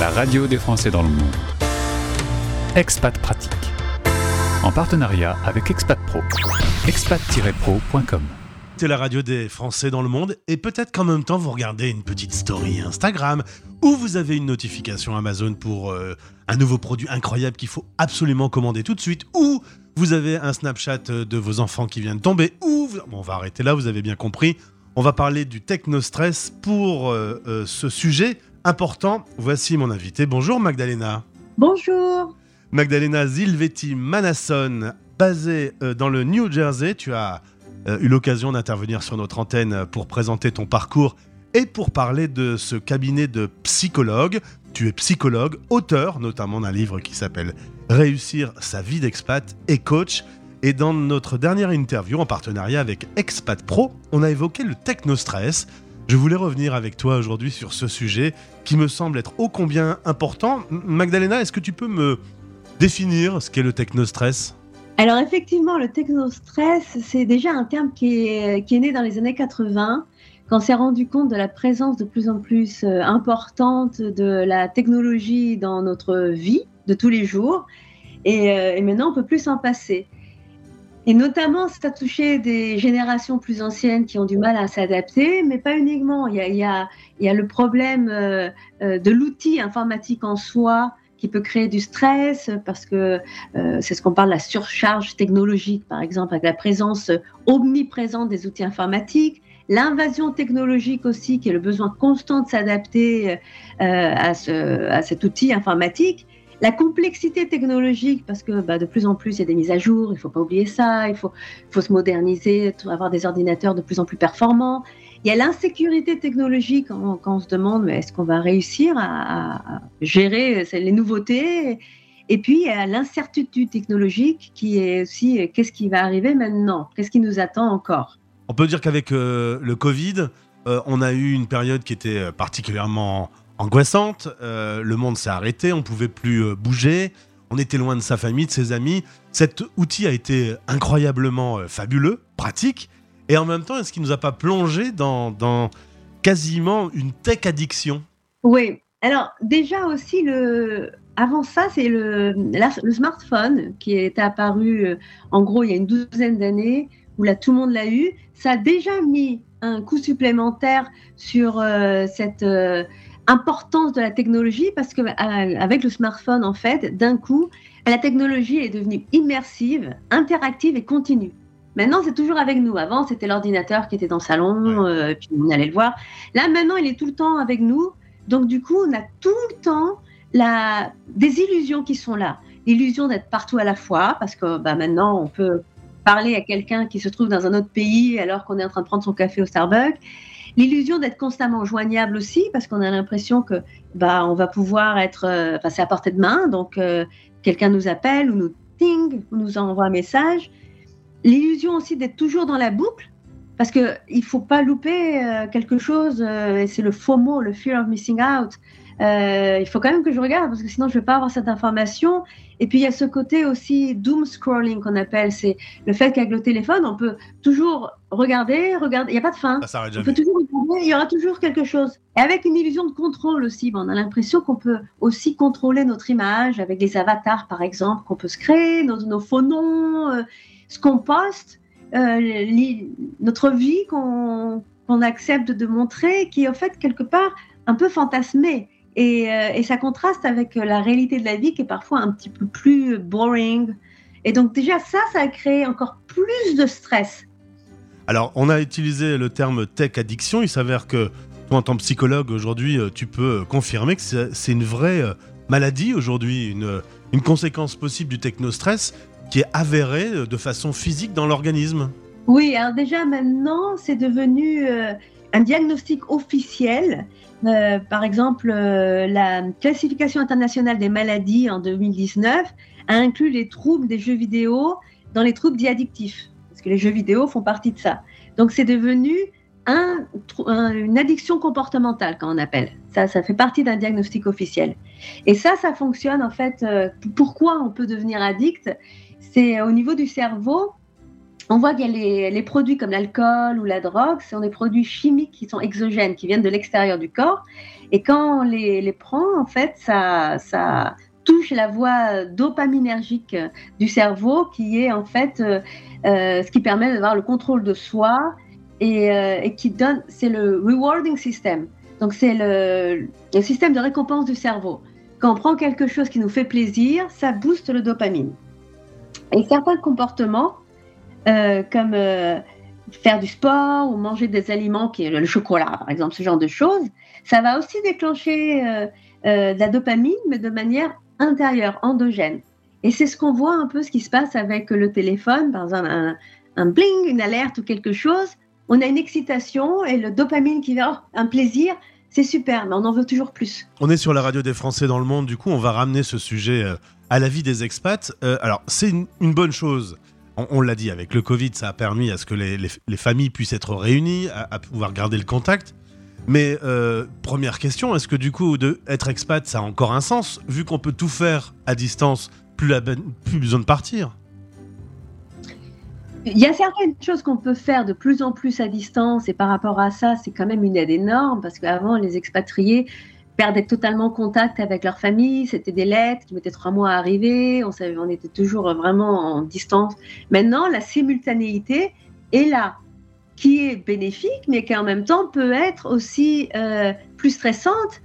la radio des Français dans le monde. Expat Pratique. En partenariat avec Expat Pro. expat-pro.com. C'est la radio des Français dans le monde et peut-être qu'en même temps vous regardez une petite story Instagram ou vous avez une notification Amazon pour euh, un nouveau produit incroyable qu'il faut absolument commander tout de suite ou vous avez un Snapchat de vos enfants qui vient de tomber ou bon, on va arrêter là, vous avez bien compris. On va parler du technostress pour euh, euh, ce sujet important. Voici mon invité. Bonjour Magdalena. Bonjour. Magdalena Zilvetti Manasson, basée dans le New Jersey. Tu as euh, eu l'occasion d'intervenir sur notre antenne pour présenter ton parcours et pour parler de ce cabinet de psychologues. Tu es psychologue, auteur notamment d'un livre qui s'appelle Réussir sa vie d'expat et coach. Et dans notre dernière interview en partenariat avec Expat Pro, on a évoqué le technostress. Je voulais revenir avec toi aujourd'hui sur ce sujet qui me semble être ô combien important. Magdalena, est-ce que tu peux me définir ce qu'est le technostress? Alors effectivement, le technostress, c'est déjà un terme qui est, né dans les années 80, quand on s'est rendu compte de la présence de plus en plus euh, importante de la technologie dans notre vie de tous les jours. Et, euh, et maintenant, on peut plus s'en passer. Et notamment, ça a touché des générations plus anciennes qui ont du mal à s'adapter, mais pas uniquement. Il y a, le problème euh, de l'outil informatique en soi qui peut créer du stress parce que euh, c'est ce qu'on parle la surcharge technologique, par exemple, avec la présence omniprésente des outils informatiques. L'invasion technologique aussi, qui est le besoin constant de s'adapter euh, à cet outil informatique. La complexité technologique, parce que bah, de plus en plus, il y a des mises à jour, il ne faut pas oublier ça, il faut, se moderniser, avoir des ordinateurs de plus en plus performants. Il y a l'insécurité technologique quand, on se demande est-ce qu'on va réussir à, gérer les nouveautés? Et puis il y a l'incertitude technologique qui est aussi qu'est-ce qui va arriver maintenant? Qu'est-ce qui nous attend encore? On peut dire qu'avec euh, le Covid, euh, on a eu une période qui était particulièrement angoissante. Euh, le monde s'est arrêté, on pouvait plus bouger. On était loin de sa famille, de ses amis. Cet outil a été incroyablement fabuleux, pratique, et en même temps, est-ce qu'il ne nous a pas plongé dans, quasiment une tech addiction? Oui. Alors déjà aussi, le... avant ça, c'est le, le smartphone qui est apparu euh, en gros il y a une douzaine d'années, où là tout le monde l'a eu. Ça a déjà mis un coup supplémentaire sur euh, cette euh, importance de la technologie parce que avec le smartphone, en fait, d'un coup, la technologie est devenue immersive, interactive et continue. Maintenant, c'est toujours avec nous. Avant, c'était l'ordinateur qui était dans le salon, euh, puis on allait le voir. Là, maintenant, il est tout le temps avec nous. Donc, du coup, on a tout le temps la... des illusions qui sont là. L'illusion d'être partout à la fois, parce que bah, maintenant, on peut parler à quelqu'un qui se trouve dans un autre pays alors qu'on est en train de prendre son café au Starbucks. L'illusion d'être constamment joignable aussi, parce qu'on a l'impression que bah, on va pouvoir être, euh, enfin, c'est à portée de main. Donc, euh, quelqu'un nous appelle ou nous ting, ou nous envoie un message l'illusion aussi d'être toujours dans la boucle, parce qu'il ne faut pas louper euh, quelque chose, et c'est le faux mot, le fear of missing out. Il faut quand même que je regarde, parce que sinon je ne vais pas avoir cette information. Et puis il y a ce côté aussi doom scrolling qu'on appelle, c'est le fait qu'avec le téléphone, on peut toujours regarder, regarder, il n'y a pas de fin. Ça on peut toujours il y aura toujours quelque chose. Et avec une illusion de contrôle aussi, on a l'impression qu'on peut aussi contrôler notre image avec des avatars par exemple, qu'on peut se créer, nos, nos faux noms ce qu'on poste, euh, notre vie qu'on accepte de montrer, qui est en fait quelque part un peu fantasmée. Et, euh, et, ça contraste avec la réalité de la vie qui est parfois un petit peu plus boring. Et donc déjà ça, ça a créé encore plus de stress. Alors on a utilisé le terme tech addiction. Il s'avère que toi en tant que psychologue aujourd'hui, euh, tu peux confirmer que c'est une vraie maladie aujourd'hui, une, une conséquence possible du technostress qui est avéré euh, de façon physique dans l'organisme. Oui, alors déjà maintenant, c'est devenu euh, un diagnostic officiel. Euh, par exemple, la classification internationale des maladies en 2019 a inclus les troubles des jeux vidéo dans les troubles dits que les jeux vidéo font partie de ça. Donc c'est devenu un, une addiction comportementale, quand on appelle. Ça, ça fait partie d'un diagnostic officiel. Et ça, ça fonctionne en fait. pourquoi on peut devenir addict c'est au niveau du cerveau, on voit qu'il y a les, produits comme l'alcool ou la drogue, ce sont des produits chimiques qui sont exogènes, qui viennent de l'extérieur du corps. Et quand on les, les prend, en fait, ça, ça, touche la voie dopaminergique du cerveau, qui est en fait euh, euh, ce qui permet d'avoir le contrôle de soi et, euh, qui donne, c'est le rewarding system. Donc c'est le, le, système de récompense du cerveau. Quand on prend quelque chose qui nous fait plaisir, ça booste le dopamine. Et certains comportements, comme faire du sport ou manger des aliments, qui est le chocolat par exemple, ce genre de choses, ça va aussi déclencher de la dopamine, mais de manière intérieur, endogène. Et c'est ce qu'on voit un peu ce qui se passe avec le téléphone, par exemple un, bling, une alerte ou quelque chose. On a une excitation et le dopamine qui vient, oh, un plaisir, c'est super, mais on en veut toujours plus. On est sur la radio des Français dans le monde, du coup, on va ramener ce sujet euh, à la vie des expats. Euh, alors, c'est une, bonne chose. On, l'a dit, avec le Covid, ça a permis à ce que les, familles puissent être réunies, à, pouvoir garder le contact. Mais euh, première question, est-ce que du coup, de être expat, ça a encore un sens Vu qu'on peut tout faire à distance, plus, la, plus besoin de partir? Il y a certaines choses qu'on peut faire de plus en plus à distance et par rapport à ça, c'est quand même une aide énorme parce qu'avant, les expatriés perdaient totalement contact avec leur famille. C'était des lettres qui mettaient trois mois à arriver. On était toujours vraiment en distance. Maintenant, la simultanéité est là qui est bénéfique, mais qui en même temps peut être aussi euh, plus stressante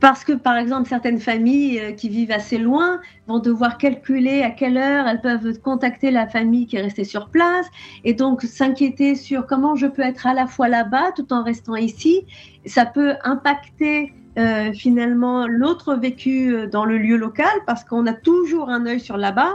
parce que, par exemple, certaines familles euh, qui vivent assez loin vont devoir calculer à quelle heure elles peuvent contacter la famille qui est restée sur place et donc s'inquiéter sur comment je peux être à la fois là-bas tout en restant ici. Ça peut impacter euh, finalement l'autre vécu dans le lieu local parce qu'on a toujours un œil sur là-bas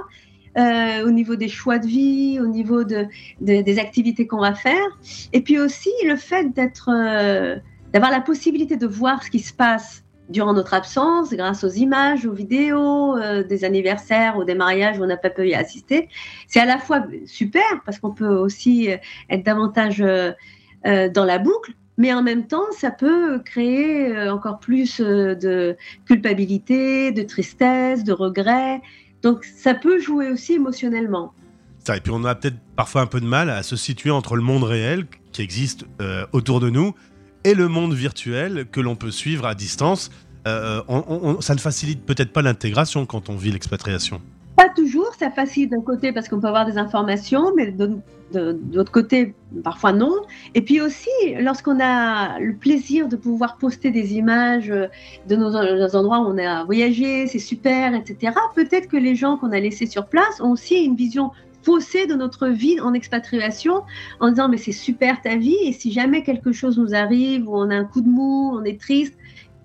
euh, au niveau des choix de vie, au niveau de, des activités qu'on va faire. Et puis aussi le fait d'être, euh, d'avoir la possibilité de voir ce qui se passe durant notre absence, grâce aux images, aux vidéos, euh, des anniversaires ou des mariages où on n'a pas pu y assister. C'est à la fois super parce qu'on peut aussi être davantage dans la boucle, mais en même temps, ça peut créer encore plus de culpabilité, de tristesse, de regret. Donc ça peut jouer aussi émotionnellement. Ça, et puis on a peut-être parfois un peu de mal à se situer entre le monde réel qui existe euh, autour de nous et le monde virtuel que l'on peut suivre à distance. Euh, ça ne facilite peut-être pas l'intégration quand on vit l'expatriation. Pas toujours, ça facilite d'un côté parce qu'on peut avoir des informations, mais de, l'autre côté, parfois non. Et puis aussi, lorsqu'on a le plaisir de pouvoir poster des images de nos, endroits où on a voyagé, c'est super, etc., peut-être que les gens qu'on a laissés sur place ont aussi une vision faussée de notre vie en expatriation en disant mais c'est super ta vie et si jamais quelque chose nous arrive ou on a un coup de mou, on est triste,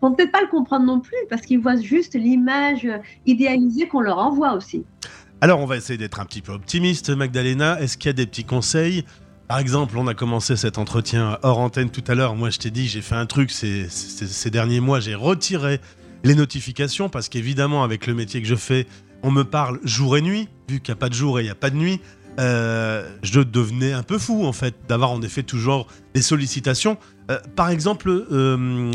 vont peut-être pas le comprendre non plus parce qu'ils voient juste l'image idéalisée qu'on leur envoie aussi. Alors on va essayer d'être un petit peu optimiste, Magdalena. Est-ce qu'il y a des petits conseils? Par exemple, on a commencé cet entretien hors antenne tout à l'heure. Moi, je t'ai dit, j'ai fait un truc ces, derniers mois, j'ai retiré les notifications parce qu'évidemment, avec le métier que je fais, on me parle jour et nuit. Vu qu'il n'y a pas de jour et il n'y a pas de nuit, euh, je devenais un peu fou en fait d'avoir en effet toujours des sollicitations. Euh, par exemple, euh,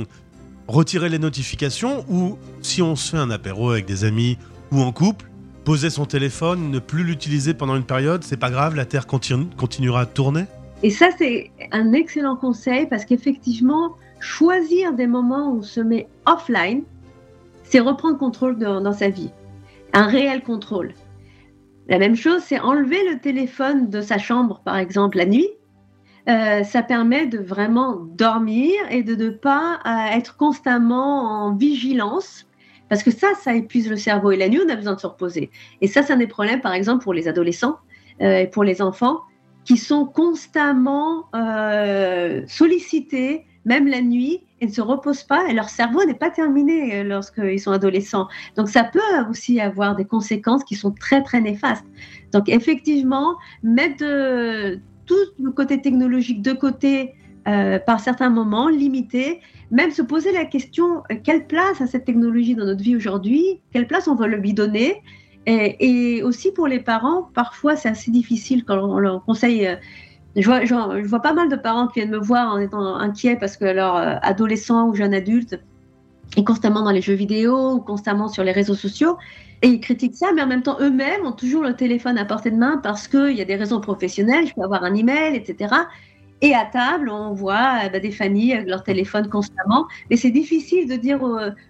retirer les notifications ou si on se fait un apéro avec des amis ou en couple, poser son téléphone, ne plus l'utiliser pendant une période, c'est pas grave, la Terre continuera à tourner? Et ça, c'est un excellent conseil parce qu'effectivement, choisir des moments où on se met offline, c'est reprendre contrôle dans sa vie, un réel contrôle. La même chose, c'est enlever le téléphone de sa chambre, par exemple, la nuit, euh, ça permet de vraiment dormir et de ne pas euh, être constamment en vigilance. Parce que ça, ça épuise le cerveau. Et la nuit, on a besoin de se reposer. Et ça, c'est un des problèmes, par exemple, pour les adolescents euh, et pour les enfants qui sont constamment sollicités, même la nuit, et ne se reposent pas. Et leur cerveau n'est pas terminé lorsqu'ils sont adolescents. Donc, ça peut aussi avoir des conséquences qui sont très, très néfastes. Donc, effectivement, mettre de côté technologique de côté euh, par certains moments, limité, même se poser la question euh, quelle place a cette technologie dans notre vie aujourd'hui, quelle place on va lui donner. Et, aussi pour les parents, parfois c'est assez difficile quand on leur conseille. Euh, je vois, je vois, pas mal de parents qui viennent me voir en étant inquiets parce que leur adolescent ou jeune adulte est constamment dans les jeux vidéo ou constamment sur les réseaux sociaux. Et ils critiquent ça, mais en même temps, eux-mêmes ont toujours le téléphone à portée de main parce qu'il y a des raisons professionnelles, je peux avoir un email, etc. Et à table, on voit eh ben, des familles avec leur téléphone constamment. Mais c'est difficile de dire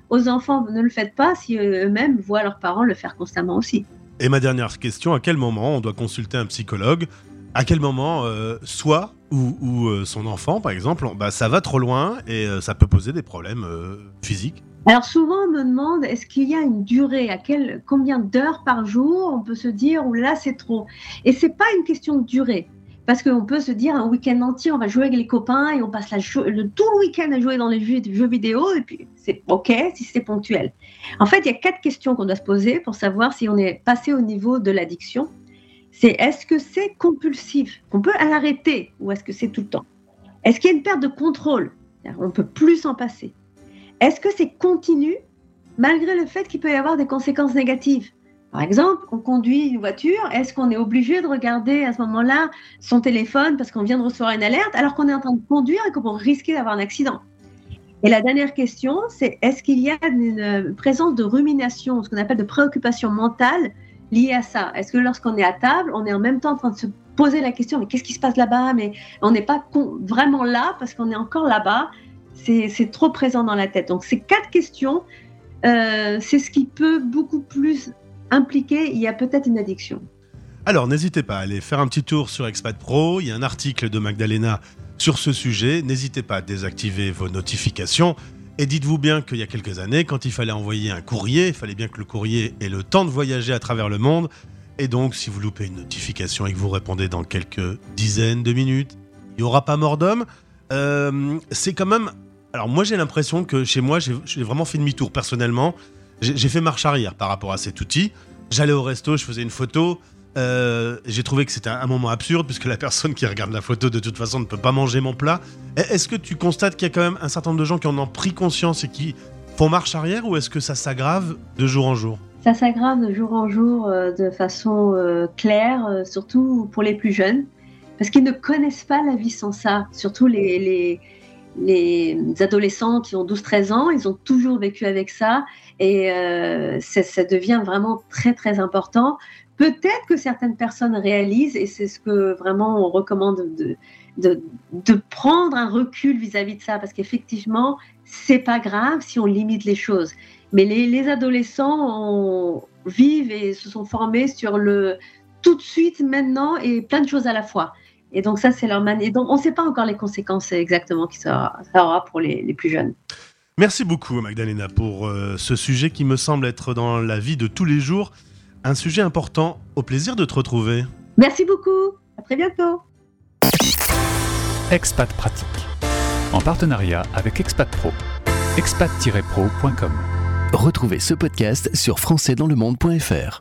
aux, enfants ne le faites pas si eux-mêmes voient leurs parents le faire constamment aussi. Et ma dernière question, à quel moment on doit consulter un psychologue? À quel moment, euh, soit ou, euh, son enfant, par exemple, bah, ça va trop loin et euh, ça peut poser des problèmes physiques. Alors souvent on me demande est-ce qu'il y a une durée? À quel combien d'heures par jour? On peut se dire ou là c'est trop. Et c'est pas une question de durée. Parce qu'on peut se dire un week-end entier, on va jouer avec les copains et on passe le, tout le week-end à jouer dans les jeux vidéo et puis c'est OK si c'est ponctuel. En fait, il y a quatre questions qu'on doit se poser pour savoir si on est passé au niveau de l'addiction. C'est est-ce que c'est compulsif, qu'on peut l'arrêter ou est-ce que c'est tout le temps? Est-ce qu'il y a une perte de contrôle? On peut plus s'en passer. Est-ce que c'est continu malgré le fait qu'il peut y avoir des conséquences négatives? Par exemple, on conduit une voiture, est-ce qu'on est obligé de regarder à ce moment-là son téléphone parce qu'on vient de recevoir une alerte alors qu'on est en train de conduire et qu'on risquer d'avoir un accident? Et la dernière question, c'est est-ce qu'il y a une présence de rumination, ce qu'on appelle de préoccupation mentale liée à ça Est-ce que lorsqu'on est à table, on est en même temps en train de se poser la question, mais qu'est-ce qui se passe là-bas? Mais on n'est pas vraiment là parce qu'on est encore là-bas. C'est trop présent dans la tête. Donc ces quatre questions, euh, c'est ce qui peut beaucoup plus impliqué, il y a peut-être une addiction. Alors n'hésitez pas à aller faire un petit tour sur Expat Pro, il y a un article de Magdalena sur ce sujet, n'hésitez pas à désactiver vos notifications. Et dites-vous bien qu'il y a quelques années, quand il fallait envoyer un courrier, il fallait bien que le courrier ait le temps de voyager à travers le monde. Et donc, si vous loupez une notification et que vous répondez dans quelques dizaines de minutes, il n'y aura pas mort d'homme. Euh, c'est quand même. Alors, moi, j'ai l'impression que chez moi, j'ai vraiment fait demi-tour personnellement j'ai fait marche arrière par rapport à cet outil. J'allais au resto, je faisais une photo. Euh, j'ai trouvé que c'était un moment absurde puisque la personne qui regarde la photo de toute façon ne peut pas manger mon plat. Est-ce que tu constates qu'il y a quand même un certain nombre de gens qui en ont pris conscience et qui font marche arrière ou est-ce que ça s'aggrave de jour en jour? Ça s'aggrave de jour en jour euh, de façon euh, claire, surtout pour les plus jeunes, parce qu'ils ne connaissent pas la vie sans ça, surtout les, les les adolescents qui ont 12-13 ans, ils ont toujours vécu avec ça et ça devient vraiment très très important. Peut-être que certaines personnes réalisent, et c'est ce que vraiment on recommande de, prendre un recul vis-à-vis de ça, parce qu'effectivement, c'est pas grave si on limite les choses. Mais les, les adolescents vivent et se sont formés sur le tout de suite, maintenant, et plein de choses à la fois. Et donc ça, c'est leur manière. Donc on ne sait pas encore les conséquences exactement qui ça, aura pour les, plus jeunes. Merci beaucoup Magdalena pour euh, ce sujet qui me semble être dans la vie de tous les jours un sujet important. Au plaisir de te retrouver. Merci beaucoup. À très bientôt. Expat Pratique. En partenariat avec Expat Pro. expat-pro.com. Retrouvez ce podcast sur françaisdanslemonde.fr.